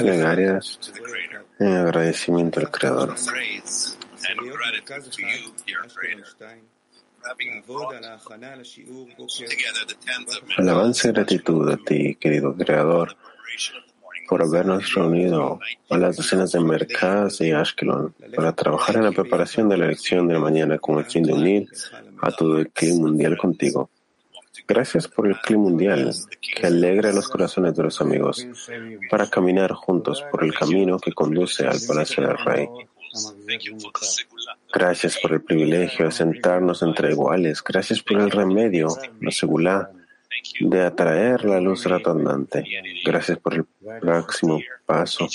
Plegarias en agradecimiento al Creador. Alabanza y gratitud a ti, querido Creador, por habernos reunido a las docenas de Merkaz y Ashkelon para trabajar en la preparación de la elección de la mañana con el fin de unir a todo el clima mundial contigo. Gracias por el clima mundial que alegra los corazones de los amigos para caminar juntos por el camino que conduce al palacio del rey. Gracias por el privilegio de sentarnos entre iguales. Gracias por el remedio, la segulá, de atraer la luz retornante. Gracias por el próximo paso.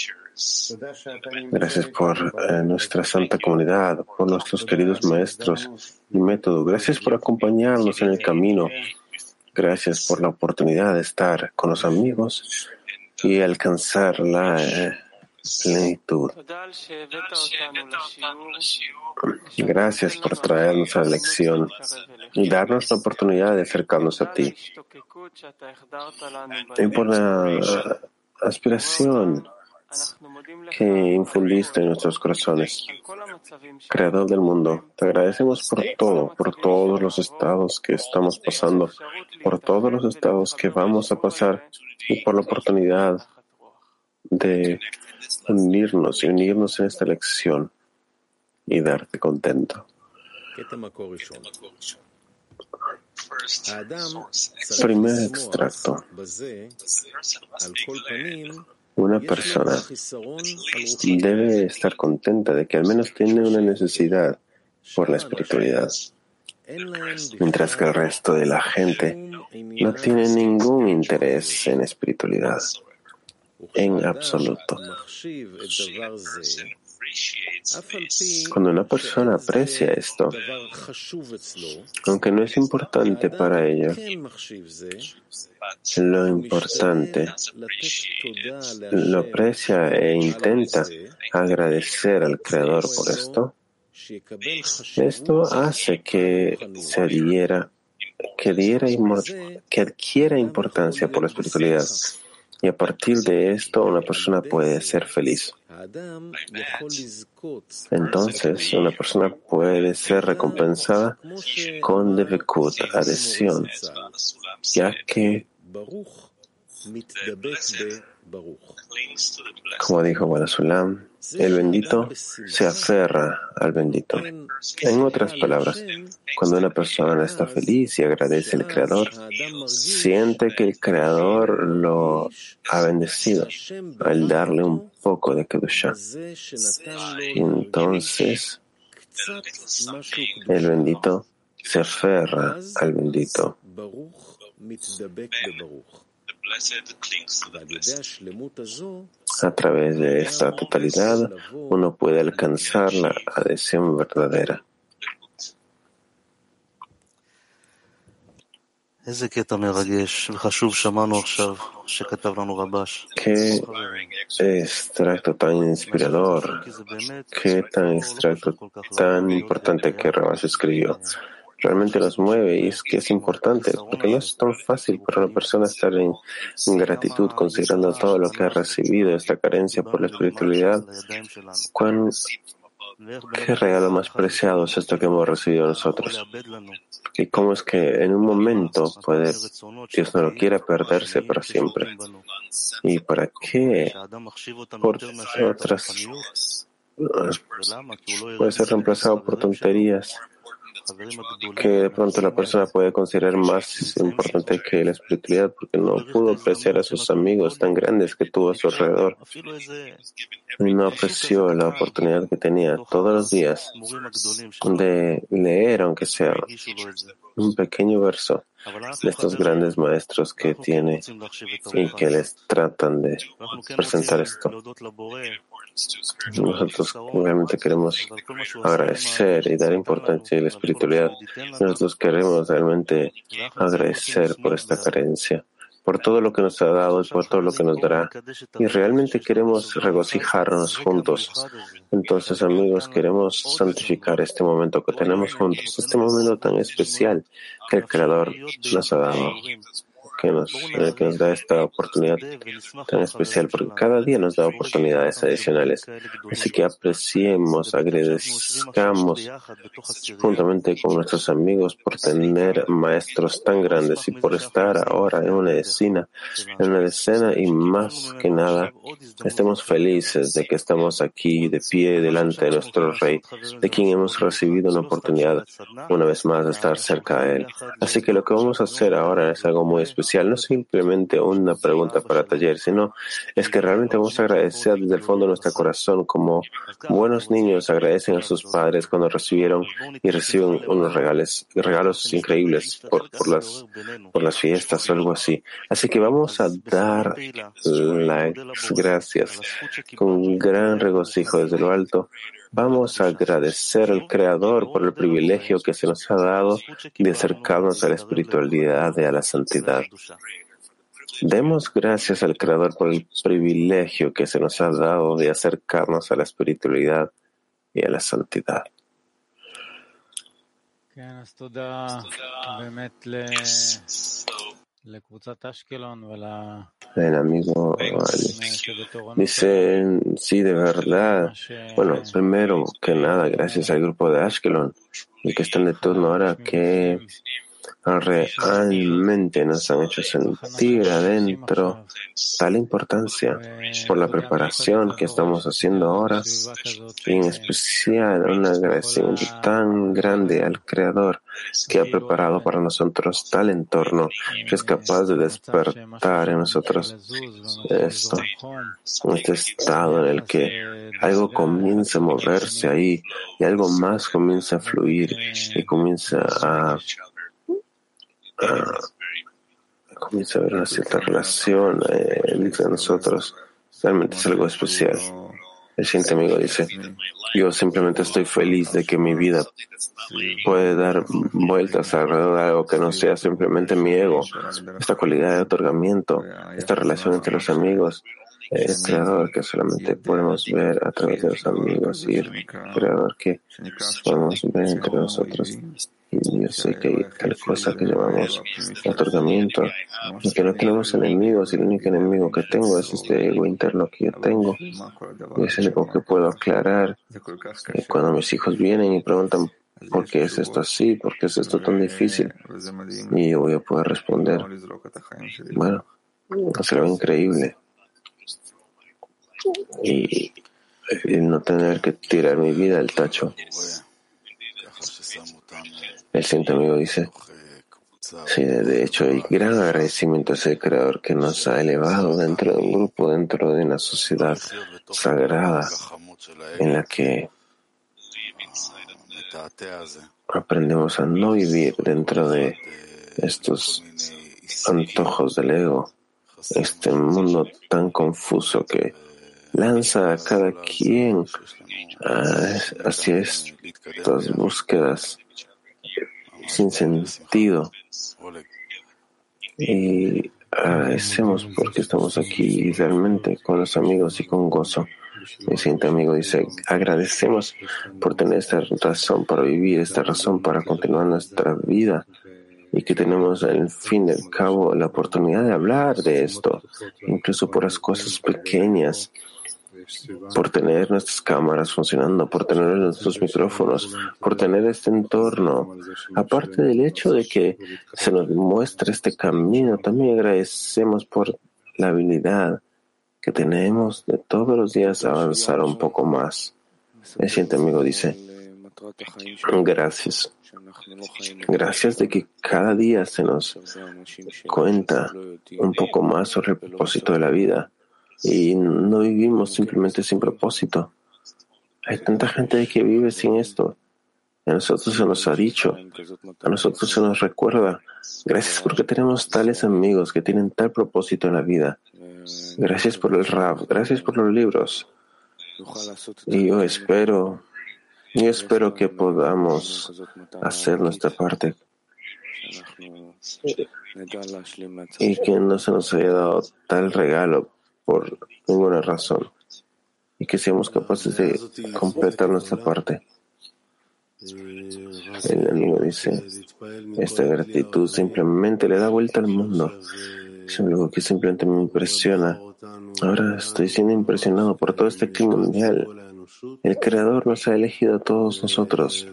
Gracias por eh, nuestra santa comunidad, por nuestros queridos maestros y método. Gracias por acompañarnos en el camino Gracias por la oportunidad de estar con los amigos y alcanzar la eh, plenitud. Gracias por traernos la lección y darnos la oportunidad de acercarnos a ti. Y por la aspiración que infundiste en nuestros corazones. Creador del mundo, te agradecemos por todo, por todos los estados que estamos pasando, por todos los estados que vamos a pasar y por la oportunidad de unirnos y unirnos en esta lección y darte contento. Primer extracto. Una persona debe estar contenta de que al menos tiene una necesidad por la espiritualidad, mientras que el resto de la gente no tiene ningún interés en espiritualidad, en absoluto. Cuando una persona aprecia esto, aunque no es importante para ella, lo importante lo aprecia e intenta agradecer al Creador por esto, esto hace que se adhiera, que, diera, que adquiera importancia por la espiritualidad y a partir de esto una persona puede ser feliz. Entonces, una persona puede ser recompensada con devekut, adhesión, ya que como dijo Barasulam, el bendito se aferra al bendito. En otras palabras, cuando una persona está feliz y agradece al Creador, siente que el Creador lo ha bendecido al darle un poco de Kedusha. Entonces, el bendito se aferra al bendito a través de esta totalidad, uno puede alcanzar la adhesión verdadera. Qué extracto tan inspirador, qué tan extracto tan importante que Rabas escribió. Realmente nos mueve y es que es importante, porque no es tan fácil para una persona estar en, gratitud considerando todo lo que ha recibido, esta carencia por la espiritualidad. ¿Cuán, ¿Qué regalo más preciado es esto que hemos recibido nosotros? ¿Y cómo es que en un momento puede, Dios no lo quiera, perderse para siempre? ¿Y para qué? Por otras, puede ser reemplazado por tonterías que de pronto la persona puede considerar más importante que la espiritualidad porque no pudo apreciar a sus amigos tan grandes que tuvo a su alrededor. No apreció la oportunidad que tenía todos los días de leer, aunque sea un pequeño verso de estos grandes maestros que tiene y que les tratan de presentar esto. Nosotros realmente queremos agradecer y dar importancia a la espiritualidad. Nosotros queremos realmente agradecer por esta carencia por todo lo que nos ha dado y por todo lo que nos dará. Y realmente queremos regocijarnos juntos. Entonces, amigos, queremos santificar este momento que tenemos juntos, este momento tan especial que el Creador nos ha dado que nos, que nos da esta oportunidad tan especial, porque cada día nos da oportunidades adicionales. Así que apreciemos, agradezcamos juntamente con nuestros amigos por tener maestros tan grandes y por estar ahora en una escena, en una escena y más que nada estemos felices de que estamos aquí de pie delante de nuestro Rey, de quien hemos recibido una oportunidad una vez más de estar cerca de Él. Así que lo que vamos a hacer ahora es algo muy especial no simplemente una pregunta para taller, sino es que realmente vamos a agradecer desde el fondo de nuestro corazón como buenos niños agradecen a sus padres cuando recibieron y reciben unos regalos, regalos increíbles por, las, por las fiestas o algo así. Así que vamos a dar las gracias con gran regocijo desde lo alto Vamos a agradecer al Creador por el privilegio que se nos ha dado de acercarnos a la espiritualidad y a la santidad. Demos gracias al Creador por el privilegio que se nos ha dado de acercarnos a la espiritualidad y a la santidad. El amigo dice, sí, de verdad. Bueno, primero que nada, gracias al grupo de Ashkelon, y que están de turno ahora, que realmente nos han hecho sentir adentro tal importancia por la preparación que estamos haciendo ahora y en especial un agradecimiento tan grande al Creador que ha preparado para nosotros tal entorno que es capaz de despertar en nosotros esto, este estado en el que algo comienza a moverse ahí y algo más comienza a fluir y comienza a comienza a haber una cierta relación eh, entre nosotros. Realmente es algo especial. El siguiente amigo dice, yo simplemente estoy feliz de que mi vida puede dar vueltas alrededor de algo que no sea simplemente mi ego, esta cualidad de otorgamiento, esta relación entre los amigos, el creador que solamente podemos ver a través de los amigos y el creador que podemos ver entre nosotros. Y yo sé que hay tal cosa que llamamos otorgamiento, y que no tenemos enemigos, y el único enemigo que tengo es este ego interno que yo tengo. Y es el único que puedo aclarar. Y cuando mis hijos vienen y preguntan ¿Por qué es esto así? ¿Por qué es esto tan difícil? Y yo voy a poder responder, bueno, será increíble. Y, no tener que tirar mi vida al tacho. El siguiente amigo dice, sí, de hecho hay gran agradecimiento a ese creador que nos ha elevado dentro de un grupo, dentro de una sociedad sagrada en la que aprendemos a no vivir dentro de estos antojos del ego, este mundo tan confuso que lanza a cada quien hacia estas búsquedas sin sentido Y agradecemos porque estamos aquí realmente con los amigos y con gozo. El siguiente amigo dice, agradecemos por tener esta razón para vivir, esta razón para continuar nuestra vida y que tenemos al fin y cabo la oportunidad de hablar de esto, incluso por las cosas pequeñas, por tener nuestras cámaras funcionando, por tener nuestros micrófonos, por tener este entorno. Aparte del hecho de que se nos muestra este camino, también agradecemos por la habilidad que tenemos de todos los días avanzar un poco más. El siguiente amigo dice, gracias. Gracias de que cada día se nos cuenta un poco más sobre el de la vida y no vivimos simplemente sin propósito. Hay tanta gente que vive sin esto. A nosotros se nos ha dicho, a nosotros se nos recuerda. Gracias porque tenemos tales amigos que tienen tal propósito en la vida. Gracias por el rap, gracias por los libros. Y yo espero y espero que podamos hacer nuestra parte y que no se nos haya dado tal regalo por ninguna razón y que seamos capaces de completar nuestra parte. El amigo dice, esta gratitud simplemente le da vuelta al mundo. Es algo que simplemente me impresiona. Ahora estoy siendo impresionado por todo este clima mundial el Creador nos ha elegido a todos nosotros.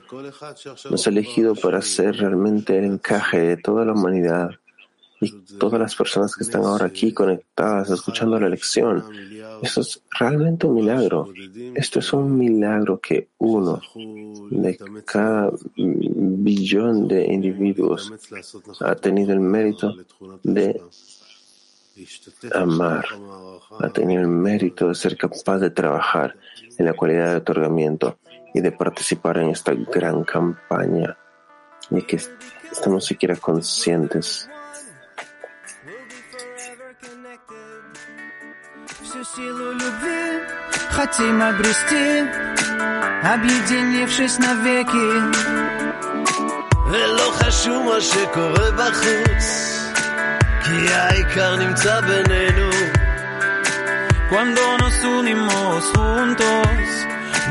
Nos ha elegido para ser realmente el encaje de toda la humanidad y todas las personas que están ahora aquí conectadas, escuchando la lección. Esto es realmente un milagro. Esto es un milagro que uno de cada billón de individuos ha tenido el mérito de amar, ha tenido el mérito de ser capaz de trabajar en la cualidad de otorgamiento y de participar en esta gran campaña y que estamos siquiera conscientes. כי העיקר נמצא בינינו. Cuando nos unimos juntos,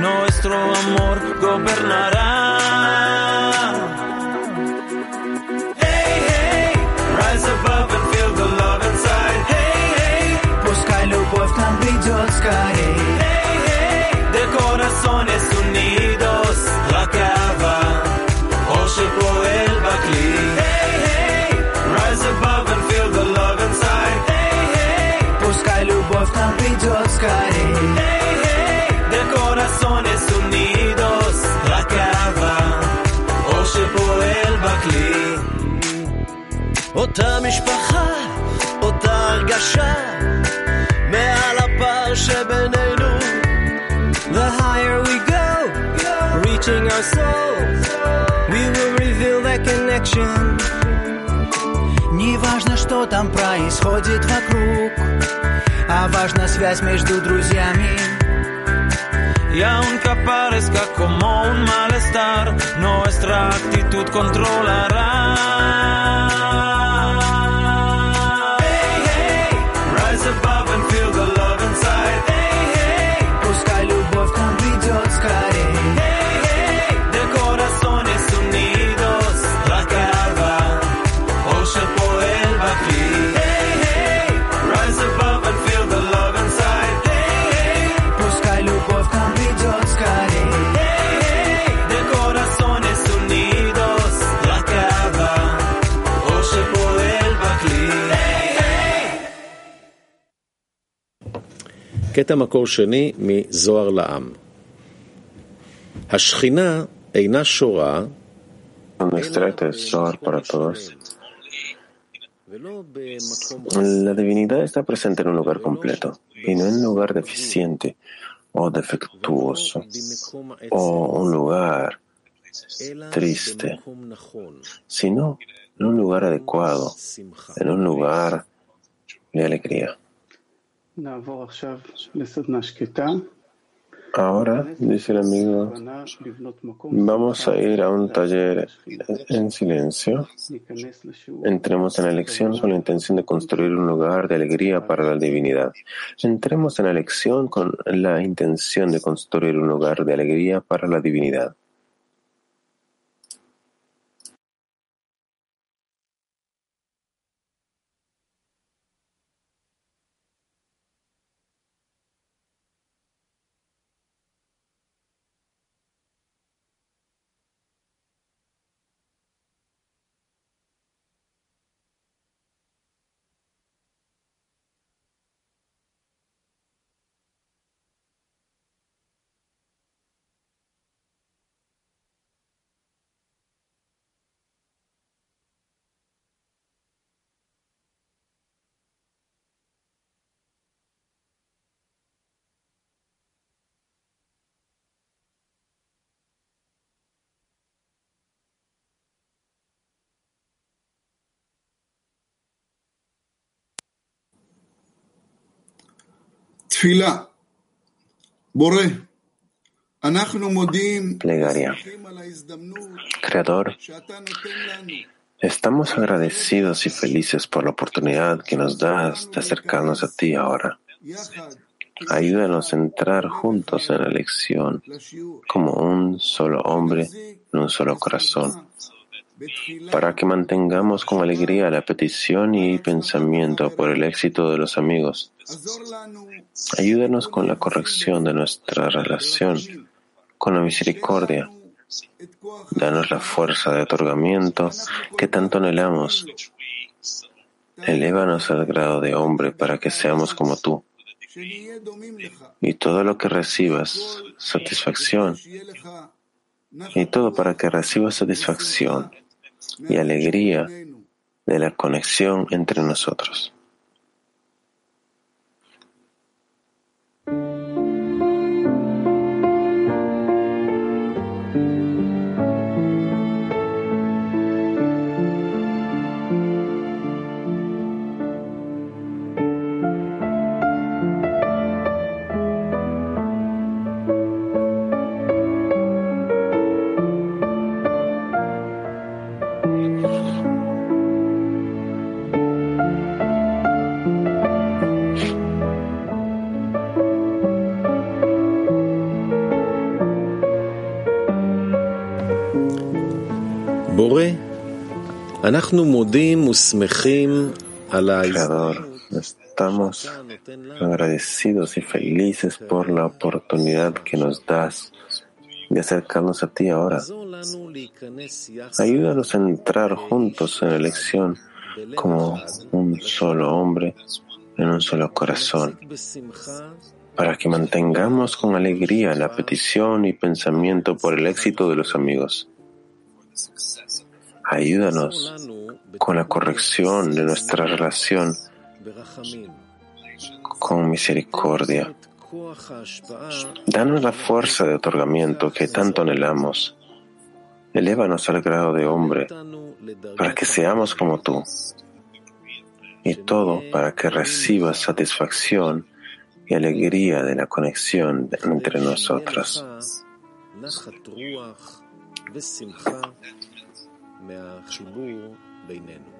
nuestro amor gobernará. к нам придет скорей. Hey, hey, de corazones unidos, la cava, או שפועל בכלי. Hey, hey, rise above and feel the love inside. Hey, hey, пускай любовь к нам придет скорей. Hey, hey, de corazones unidos, la cava, או שפועל בכלי. אותה משפחה, connection. Не важно, что там происходит вокруг, а важна связь между друзьями. Y aunque parezca como un malestar, nuestra actitud controlará. קטע מקור שני מזוהר לעם. השכינה אינה שורה Un extracto de Zohar para todos. ולא במקום La divinidad está presente en un lugar completo y no en un lugar deficiente o defectuoso במקום o un lugar אלא triste, במקום נכון, sino en un lugar adecuado, שמחה. en un lugar de alegría. Ahora, dice el amigo, vamos a ir a un taller en silencio. Entremos en la lección con la intención de construir un lugar de alegría para la divinidad. Entremos en la lección con la intención de construir un lugar de alegría para la divinidad. Plegaria. Creador, estamos agradecidos y felices por la oportunidad que nos das de acercarnos a ti ahora. Ayúdanos a entrar juntos en la lección como un solo hombre en un solo corazón para que mantengamos con alegría la petición y pensamiento por el éxito de los amigos. Ayúdanos con la corrección de nuestra relación, con la misericordia. Danos la fuerza de otorgamiento que tanto anhelamos. Elévanos al grado de hombre para que seamos como tú. Y todo lo que recibas, satisfacción. Y todo para que recibas satisfacción y alegría de la conexión entre nosotros. Creador, estamos agradecidos y felices por la oportunidad que nos das de acercarnos a ti ahora. Ayúdanos a entrar juntos en la elección como un solo hombre en un solo corazón, para que mantengamos con alegría la petición y pensamiento por el éxito de los amigos ayúdanos con la corrección de nuestra relación con misericordia. Danos la fuerza de otorgamiento que tanto anhelamos. Elévanos al grado de hombre para que seamos como tú. Y todo para que recibas satisfacción y alegría de la conexión entre nosotras. מהחיבור בינינו.